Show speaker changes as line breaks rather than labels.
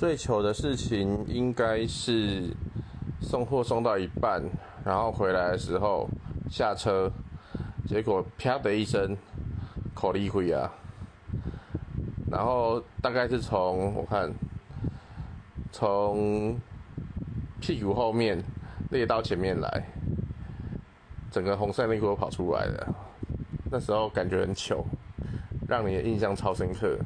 最糗的事情应该是送货送到一半，然后回来的时候下车，结果啪的一声，口力灰啊！然后大概是从我看，从屁股后面裂到前面来，整个红色内裤都跑出来了。那时候感觉很糗，让你的印象超深刻。